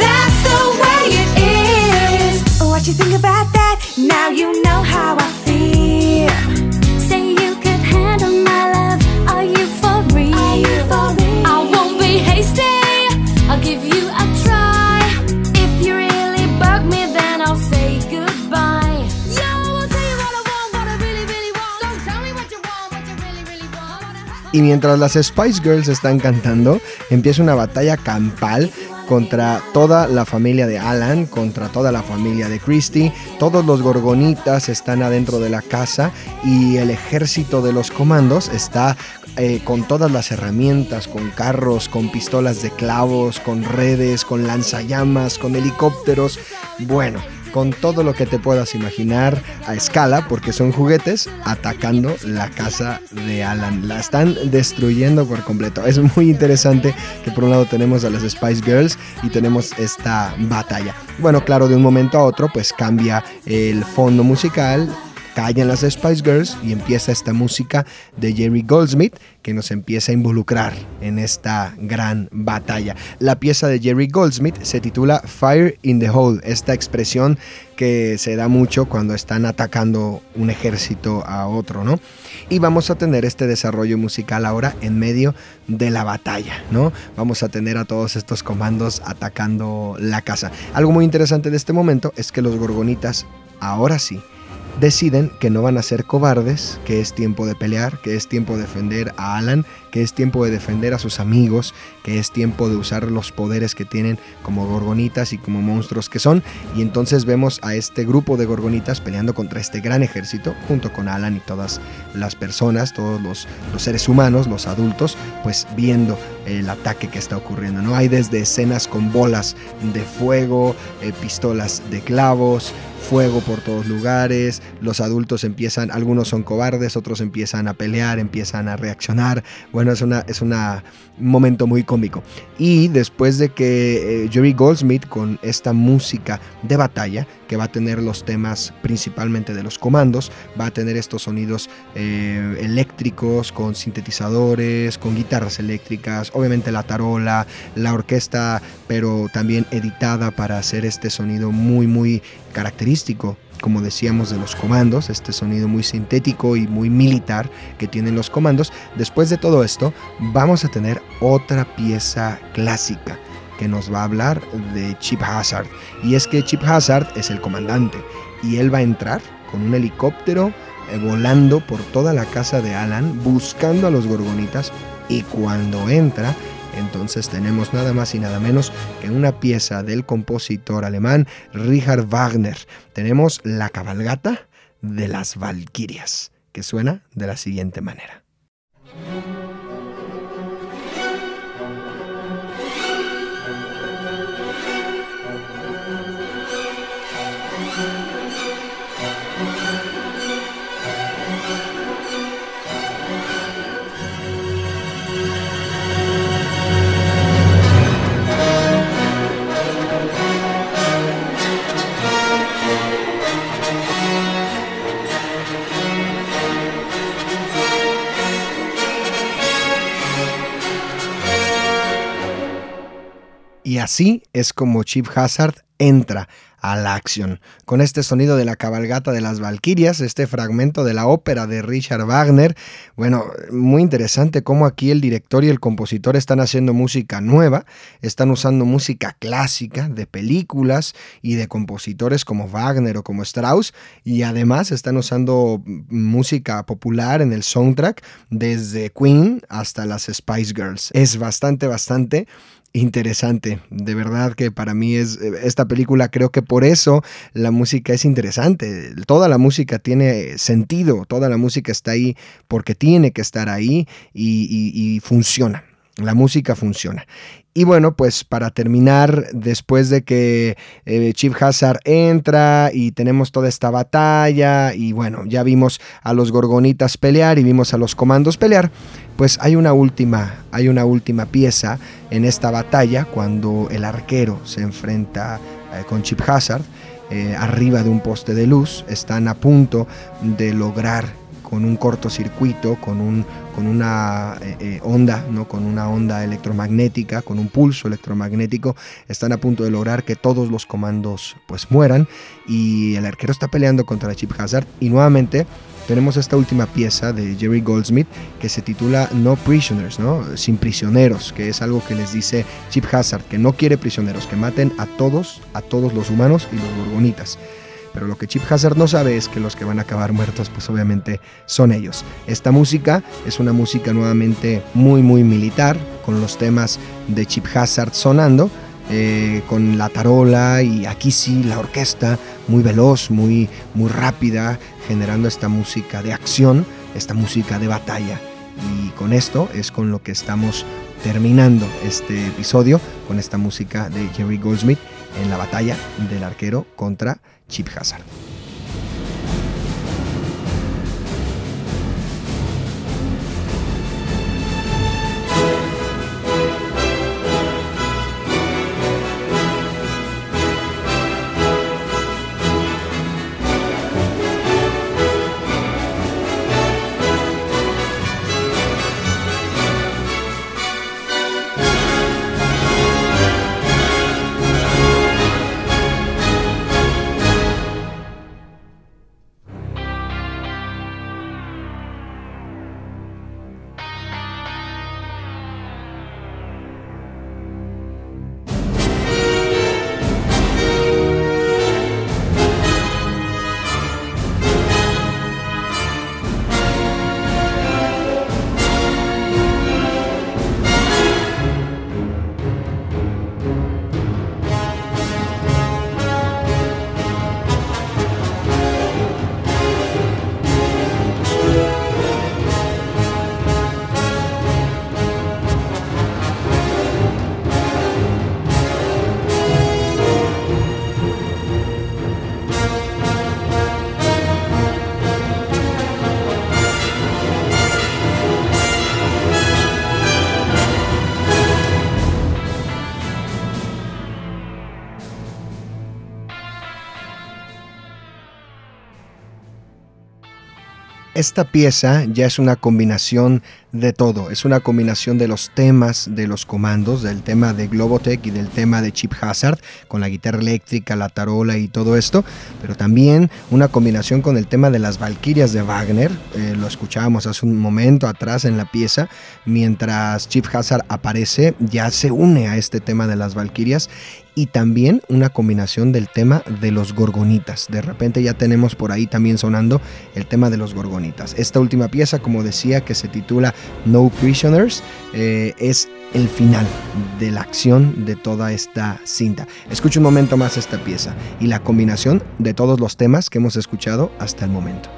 Y mientras las Spice Girls están cantando, empieza una batalla campal contra toda la familia de Alan, contra toda la familia de Christie. Todos los gorgonitas están adentro de la casa y el ejército de los comandos está eh, con todas las herramientas, con carros, con pistolas de clavos, con redes, con lanzallamas, con helicópteros. Bueno, con todo lo que te puedas imaginar a escala, porque son juguetes, atacando la casa de Alan. La están destruyendo por completo. Es muy interesante que por un lado tenemos a las Spice Girls y tenemos esta batalla. Bueno, claro, de un momento a otro pues cambia el fondo musical callan las Spice Girls y empieza esta música de Jerry Goldsmith que nos empieza a involucrar en esta gran batalla. La pieza de Jerry Goldsmith se titula Fire in the Hole, esta expresión que se da mucho cuando están atacando un ejército a otro, ¿no? Y vamos a tener este desarrollo musical ahora en medio de la batalla, ¿no? Vamos a tener a todos estos comandos atacando la casa. Algo muy interesante de este momento es que los gorgonitas ahora sí deciden que no van a ser cobardes, que es tiempo de pelear, que es tiempo de defender a Alan, que es tiempo de defender a sus amigos, que es tiempo de usar los poderes que tienen como gorgonitas y como monstruos que son. Y entonces vemos a este grupo de gorgonitas peleando contra este gran ejército, junto con Alan y todas las personas, todos los, seres humanos, los adultos, pues viendo el ataque que está ocurriendo. ¿no? Hay desde escenas con bolas de fuego, eh, pistolas de clavos, fuego por todos lugares, los adultos empiezan, algunos son cobardes, otros empiezan a pelear, empiezan a reaccionar. Una es una, un momento muy cómico. Y después de que eh, Jerry Goldsmith con esta música de batalla, que va a tener los temas principalmente de los comandos, va a tener estos sonidos eh, eléctricos con sintetizadores, con guitarras eléctricas, obviamente la tarola, la orquesta, pero también editada para hacer este sonido muy muy característico como decíamos, de los comandos, este sonido muy sintético y muy militar que tienen los comandos. Después de todo esto, vamos a tener otra pieza clásica que nos va a hablar de Chip Hazard. Y es que Chip Hazard es el comandante y él va a entrar con un helicóptero eh, volando por toda la casa de Alan buscando a los gorgonitas y cuando entra entonces tenemos nada más y nada menos que una pieza del compositor alemán Richard Wagner. Tenemos la cabalgata de las Valquirias, que suena de la siguiente manera. Así es como Chip Hazard entra a la acción. Con este sonido de la cabalgata de las Valquirias, este fragmento de la ópera de Richard Wagner, bueno, muy interesante cómo aquí el director y el compositor están haciendo música nueva, están usando música clásica de películas y de compositores como Wagner o como Strauss, y además están usando música popular en el soundtrack desde Queen hasta las Spice Girls. Es bastante, bastante interesante. De verdad que para mí es esta película creo que por eso la música es interesante. Toda la música tiene sentido, toda la música está ahí porque tiene que estar ahí y, y- y funciona. La música funciona. Y bueno, pues para terminar, después de que eh, Chip Hazard entra y tenemos toda esta batalla y bueno, ya vimos a los gorgonitas pelear y vimos a los comandos pelear, pues hay una última, hay una última pieza en esta batalla cuando el arquero se enfrenta eh, con Chip Hazard eh, arriba de un poste de luz, están a punto de lograr con un cortocircuito, con, un, con una eh, eh, onda, ¿no? con una onda electromagnética, con un pulso electromagnético, están a punto de lograr que todos los comandos pues mueran y el arquero está peleando contra Chip Hazard y nuevamente tenemos esta última pieza de Jerry Goldsmith que se titula No Prisoners, ¿no? Sin prisioneros, que es algo que les dice Chip Hazard, que no quiere prisioneros, que maten a todos, a todos los humanos y los gorgonitas. Pero lo que Chip Hazard no sabe es que los que van a acabar muertos, pues obviamente son ellos. Esta música es una música nuevamente muy, muy militar, con los temas de Chip Hazard sonando, eh, con la tarola y aquí sí la orquesta muy veloz, muy, muy rápida, generando esta música de acción, esta música de batalla. Y con esto es con lo que estamos terminando este episodio, con esta música de Jerry Goldsmith en la batalla del arquero contra Chip Hazard. Esta pieza ya es una combinación de todo, es una combinación de los temas de los comandos, del tema de Globotech y del tema de Chip Hazard, con la guitarra eléctrica, la tarola y todo esto, pero también una combinación con el tema de las Valquirias de Wagner, eh, lo escuchábamos hace un momento atrás en la pieza, mientras Chip Hazard aparece, ya se une a este tema de las Valquirias y también una combinación del tema de los gorgonitas. De repente ya tenemos por ahí también sonando el tema de los gorgonitas. Esta última pieza, como decía, que se titula No Prisoners, eh, es el final de la acción de toda esta cinta. Escucha un momento más esta pieza y la combinación de todos los temas que hemos escuchado hasta el momento.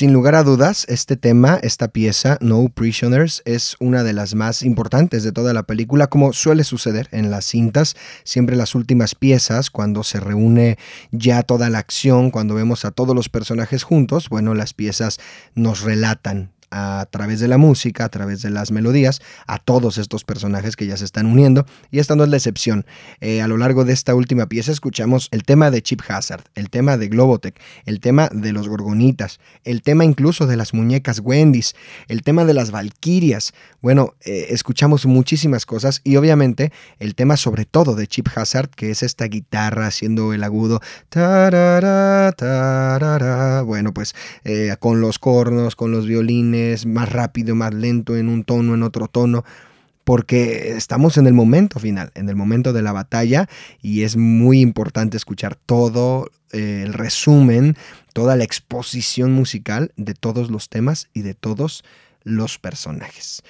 Sin lugar a dudas, este tema, esta pieza, No Prisoners, es una de las más importantes de toda la película, como suele suceder en las cintas, siempre las últimas piezas, cuando se reúne ya toda la acción, cuando vemos a todos los personajes juntos, bueno, las piezas nos relatan a través de la música, a través de las melodías, a todos estos personajes que ya se están uniendo. Y esta no es la excepción. Eh, a lo largo de esta última pieza escuchamos el tema de Chip Hazard, el tema de Globotech, el tema de los Gorgonitas, el tema incluso de las muñecas Wendy's, el tema de las Valquirias. Bueno, eh, escuchamos muchísimas cosas y obviamente el tema sobre todo de Chip Hazard, que es esta guitarra haciendo el agudo. Bueno, pues eh, con los cornos, con los violines, más rápido, más lento, en un tono, en otro tono, porque estamos en el momento final, en el momento de la batalla, y es muy importante escuchar todo eh, el resumen, toda la exposición musical de todos los temas y de todos los personajes.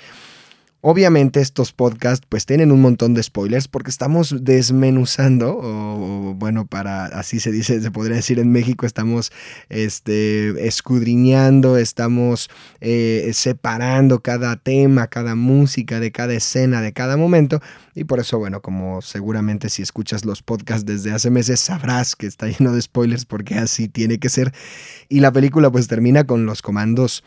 Obviamente estos podcasts pues tienen un montón de spoilers porque estamos desmenuzando, o, bueno, para así se dice, se podría decir en México, estamos este, escudriñando, estamos eh, separando cada tema, cada música de cada escena, de cada momento. Y por eso, bueno, como seguramente si escuchas los podcasts desde hace meses sabrás que está lleno de spoilers porque así tiene que ser. Y la película pues termina con los comandos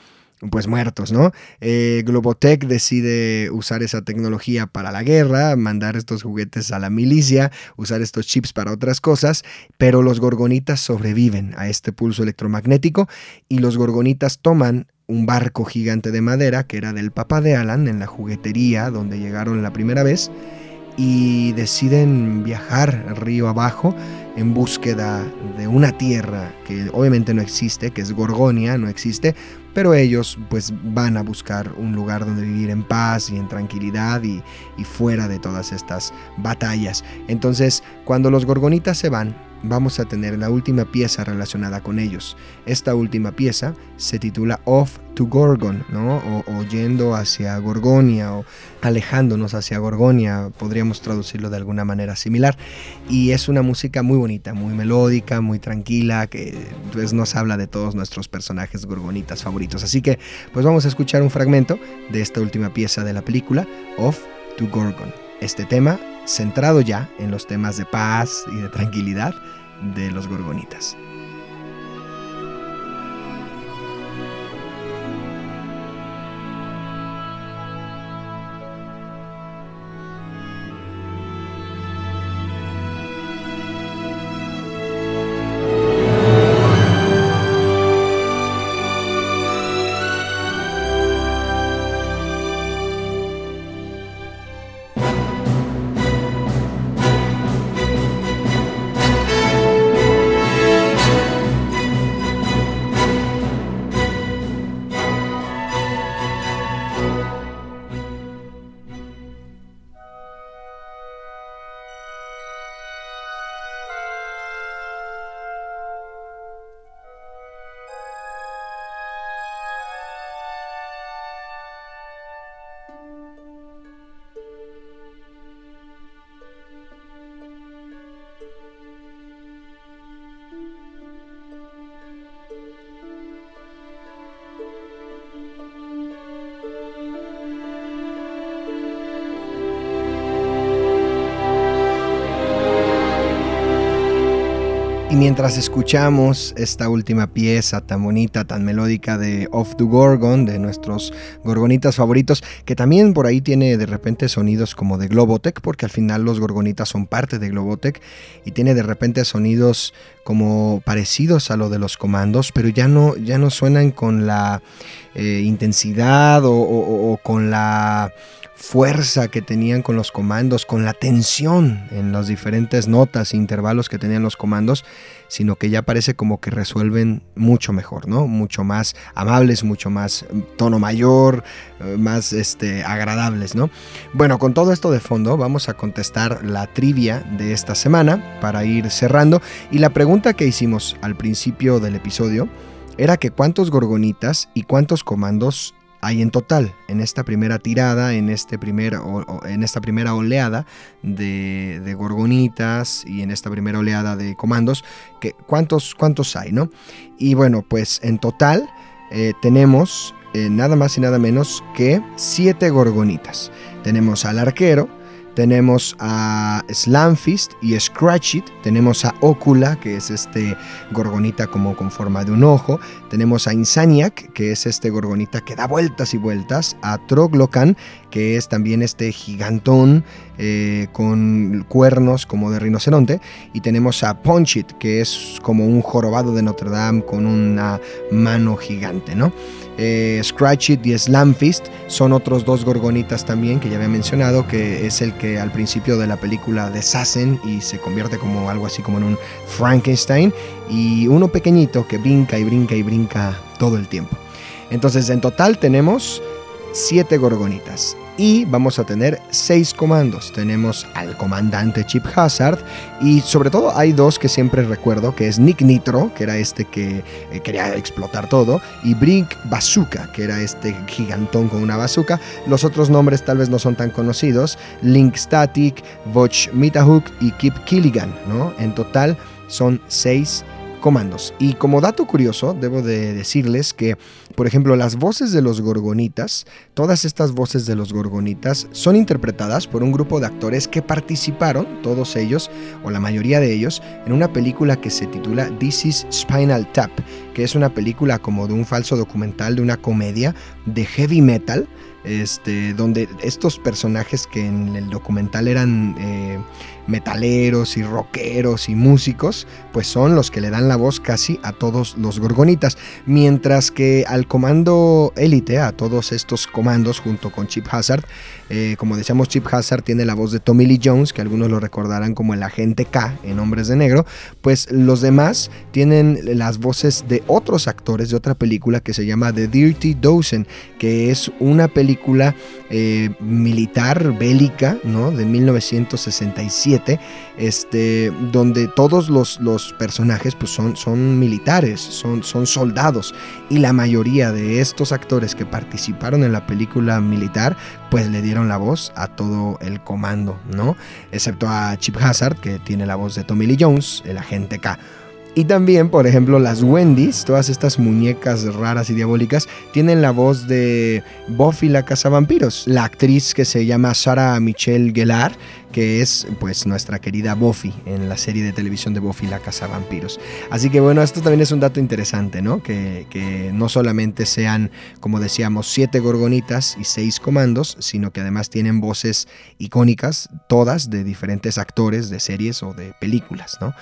pues muertos, ¿no? Eh, Globotech decide usar esa tecnología para la guerra, mandar estos juguetes a la milicia, usar estos chips para otras cosas, pero los gorgonitas sobreviven a este pulso electromagnético y los gorgonitas toman un barco gigante de madera que era del papá de Alan en la juguetería donde llegaron la primera vez y deciden viajar río abajo en búsqueda de una tierra que obviamente no existe, que es Gorgonia, no existe, pero ellos pues van a buscar un lugar donde vivir en paz y en tranquilidad y, y fuera de todas estas batallas. Entonces, cuando los gorgonitas se van, vamos a tener la última pieza relacionada con ellos. Esta última pieza se titula Off to Gorgon, ¿no? O, yendo hacia Gorgonia o alejándonos hacia Gorgonia, podríamos traducirlo de alguna manera similar. Y es una música muy bonita, muy melódica, muy tranquila, que pues, nos habla de todos nuestros personajes gorgonitas favoritos. Así que pues vamos a escuchar un fragmento de esta última pieza de la película, Off to Gorgon. Este tema centrado ya en los temas de paz y de tranquilidad de los gorgonitas. Mientras escuchamos esta última pieza tan bonita, tan melódica de Off the Gorgon, de nuestros gorgonitas favoritos, que también por ahí tiene de repente sonidos como de Globotech, porque al final los gorgonitas son parte de Globotech, y tiene de repente sonidos como parecidos a lo de los comandos, pero ya no, ya no suenan con la eh, intensidad o, o- o con la fuerza que tenían con los comandos, con la tensión en las diferentes notas e intervalos que tenían los comandos, sino que ya parece como que resuelven mucho mejor, ¿no? Mucho más amables, mucho más mm, tono mayor, eh, más este, agradables, ¿no? Bueno, con todo esto de fondo, vamos a contestar la trivia de esta semana para ir cerrando. Y la pregunta que hicimos al principio del episodio era que cuántos gorgonitas y cuántos comandos hay en total en esta primera tirada, en, este primer, en esta primera oleada de, gorgonitas y en esta primera oleada de comandos, que, ¿cuántos, ¿cuántos hay? ¿no? Y bueno, pues en total eh, tenemos eh, nada más y nada menos que siete gorgonitas. Tenemos al arquero, tenemos a Slamfist y Scratch It, tenemos a Ocula, que es este gorgonita como con forma de un ojo, tenemos a Insaniac, que es este gorgonita que da vueltas y vueltas, a Troglocan, que es también este gigantón eh, con cuernos como de rinoceronte, y tenemos a Ponchit, que es como un jorobado de Notre Dame con una mano gigante, ¿no? Eh, Scratch It y Slamfist son otros dos gorgonitas también que ya había mencionado, que es el que al principio de la película deshacen y se convierte como algo así como en un Frankenstein, y uno pequeñito que brinca y brinca y brinca todo el tiempo. Entonces en total tenemos siete gorgonitas y vamos a tener seis comandos. Tenemos al comandante Chip Hazard y sobre todo hay dos que siempre recuerdo, que es Nick Nitro, que era este que eh, quería explotar todo, y Brick Bazooka, que era este gigantón con una bazooka. Los otros nombres tal vez no son tan conocidos, Link Static, Voch Mitahook y Kip Killigan, ¿no? En total son seis comandos. Y como dato curioso, debo de decirles que, por ejemplo, las voces de los gorgonitas, todas estas voces de los gorgonitas son interpretadas por un grupo de actores que participaron, todos ellos, o la mayoría de ellos, en una película que se titula This is Spinal Tap, que es una película como de un falso documental, de una comedia de heavy metal, este, donde estos personajes que en el documental eran eh, metaleros y rockeros y músicos, pues son los que le dan la voz casi a todos los gorgonitas, mientras que al comando élite, a todos estos comandos junto con Chip Hazard, eh, como decíamos, Chip Hazard tiene la voz de Tommy Lee Jones, que algunos lo recordarán como el agente K en Hombres de Negro, pues los demás tienen las voces de otros actores de otra película que se llama The Dirty Dozen, que es una película eh, militar bélica, ¿no? De 1967, este, donde todos los, los personajes pues son, son militares, son, son soldados, y la mayoría de estos actores que participaron en la película militar, pues le dieron la voz a todo el comando, ¿no? Excepto a Chip Hazard, que tiene la voz de Tommy Lee Jones, el agente K. Y también, por ejemplo, las Wendy's, todas estas muñecas raras y diabólicas, tienen la voz de Buffy la Cazavampiros, la actriz que se llama Sarah Michelle Gellar, que es pues nuestra querida Buffy en la serie de televisión de Buffy la Cazavampiros. Así que bueno, esto también es un dato interesante, ¿no? Que, que no solamente sean, como decíamos, siete gorgonitas y seis comandos, sino que además tienen voces icónicas, todas de diferentes actores de series o de películas, ¿no?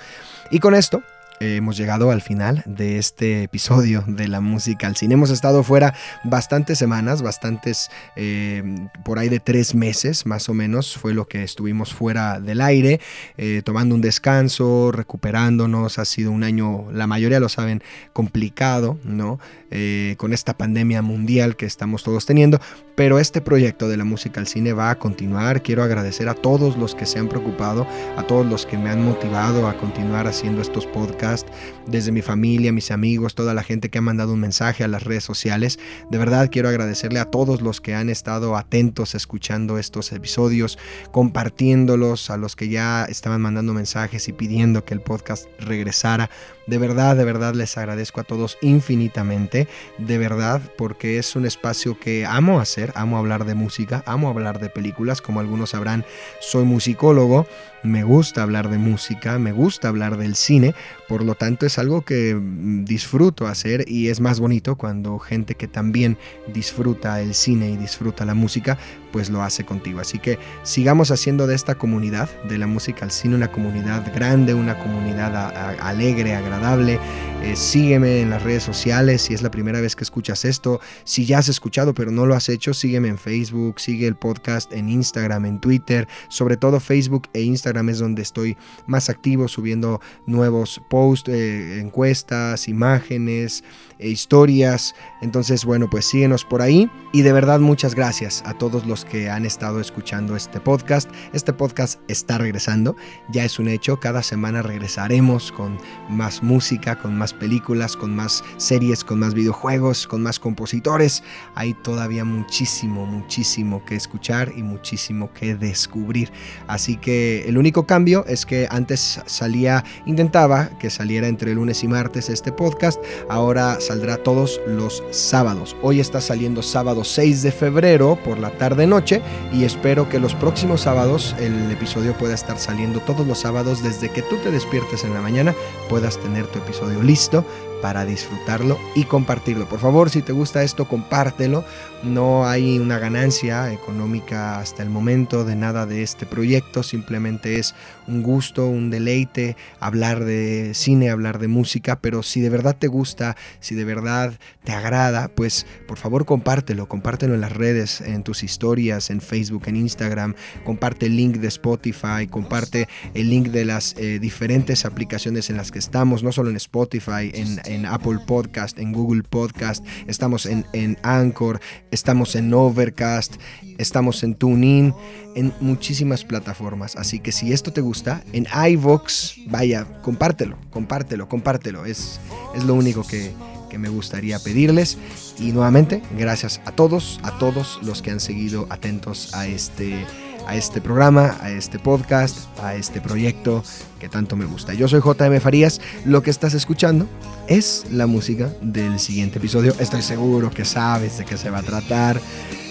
Y con esto hemos llegado al final de este episodio de la música al cine. Hemos estado fuera bastantes semanas, bastantes, eh, por ahí de tres meses más o menos, fue lo que estuvimos fuera del aire, eh, tomando un descanso, recuperándonos. Ha sido un año, la mayoría lo saben, complicado, ¿no? Eh, con esta pandemia mundial que estamos todos teniendo, pero este proyecto de la música al cine va a continuar. Quiero agradecer a todos los que se han preocupado, a todos los que me han motivado a continuar haciendo estos podcasts, desde mi familia, mis amigos, toda la gente que ha mandado un mensaje a las redes sociales. De verdad quiero agradecerle a todos los que han estado atentos escuchando estos episodios, compartiéndolos, a los que ya estaban mandando mensajes y pidiendo que el podcast regresara. De verdad, de verdad les agradezco a todos infinitamente, de verdad, porque es un espacio que amo hacer, amo hablar de música, amo hablar de películas, como algunos sabrán, soy musicólogo, me gusta hablar de música, me gusta hablar del cine, por lo tanto es algo que mm, disfruto hacer y es más bonito cuando gente que también disfruta el cine y disfruta la música, pues lo hace contigo. Así que sigamos haciendo de esta comunidad de la música al cine una comunidad grande, una comunidad alegre, agradable. Eh, sígueme en las redes sociales si es la primera vez que escuchas esto. Si ya has escuchado pero no lo has hecho, sígueme en Facebook, sigue el podcast en Instagram, en Twitter. Sobre todo Facebook e Instagram es donde estoy más activo subiendo nuevos posts, eh, encuestas, imágenes, e historias. Entonces, bueno, pues síguenos por ahí. Y de verdad muchas gracias a todos los que han estado escuchando este podcast. Este podcast está regresando, ya es un hecho. Cada semana regresaremos con más música, con más películas, con más series, con más videojuegos, con más compositores. Hay todavía muchísimo, muchísimo que escuchar y muchísimo que descubrir. Así que el único cambio es que antes salía, intentaba que saliera entre lunes y martes este podcast. Ahora saldrá todos los sábados. Hoy está saliendo sábado 6 de febrero por la tarde noche y espero que los próximos sábados el episodio pueda estar saliendo todos los sábados desde que tú te despiertes en la mañana puedas tener tu episodio listo para disfrutarlo y compartirlo. Por favor, si te gusta esto, compártelo. No hay una ganancia económica hasta el momento de nada de este proyecto, simplemente es un gusto, un deleite hablar de cine, hablar de música, pero si de verdad te gusta, si de verdad te agrada, pues por favor compártelo, compártelo en las redes, en tus historias, en Facebook, en Instagram, comparte el link de Spotify, comparte el link de las eh, diferentes aplicaciones en las que estamos, no solo en Spotify, en, Apple Podcast, en Google Podcast, estamos en Anchor, estamos en Overcast, estamos en TuneIn, en muchísimas plataformas. Así que si esto te gusta, en iVoox, vaya, compártelo, compártelo, compártelo. Es, es lo único que, que me gustaría pedirles. Y nuevamente, gracias a todos, a todos los que han seguido atentos a este, a este programa, a este podcast, a este proyecto que tanto me gusta. Yo soy JM Farías, lo que estás escuchando es la música del siguiente episodio. Estoy seguro que sabes de qué se va a tratar,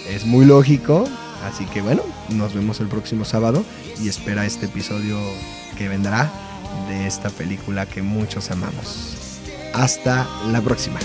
es muy lógico, así que bueno, nos vemos el próximo sábado y espera este episodio que vendrá de esta película que muchos amamos. Hasta la próxima.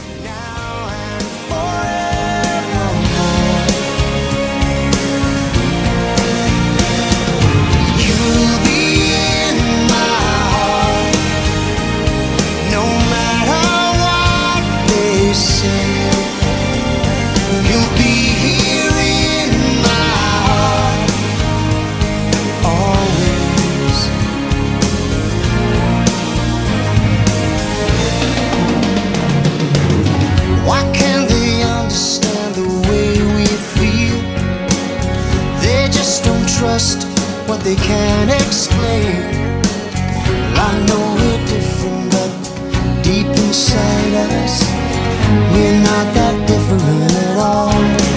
they can't explain. Well, I know we're different, but deep inside us, we're not that different at all.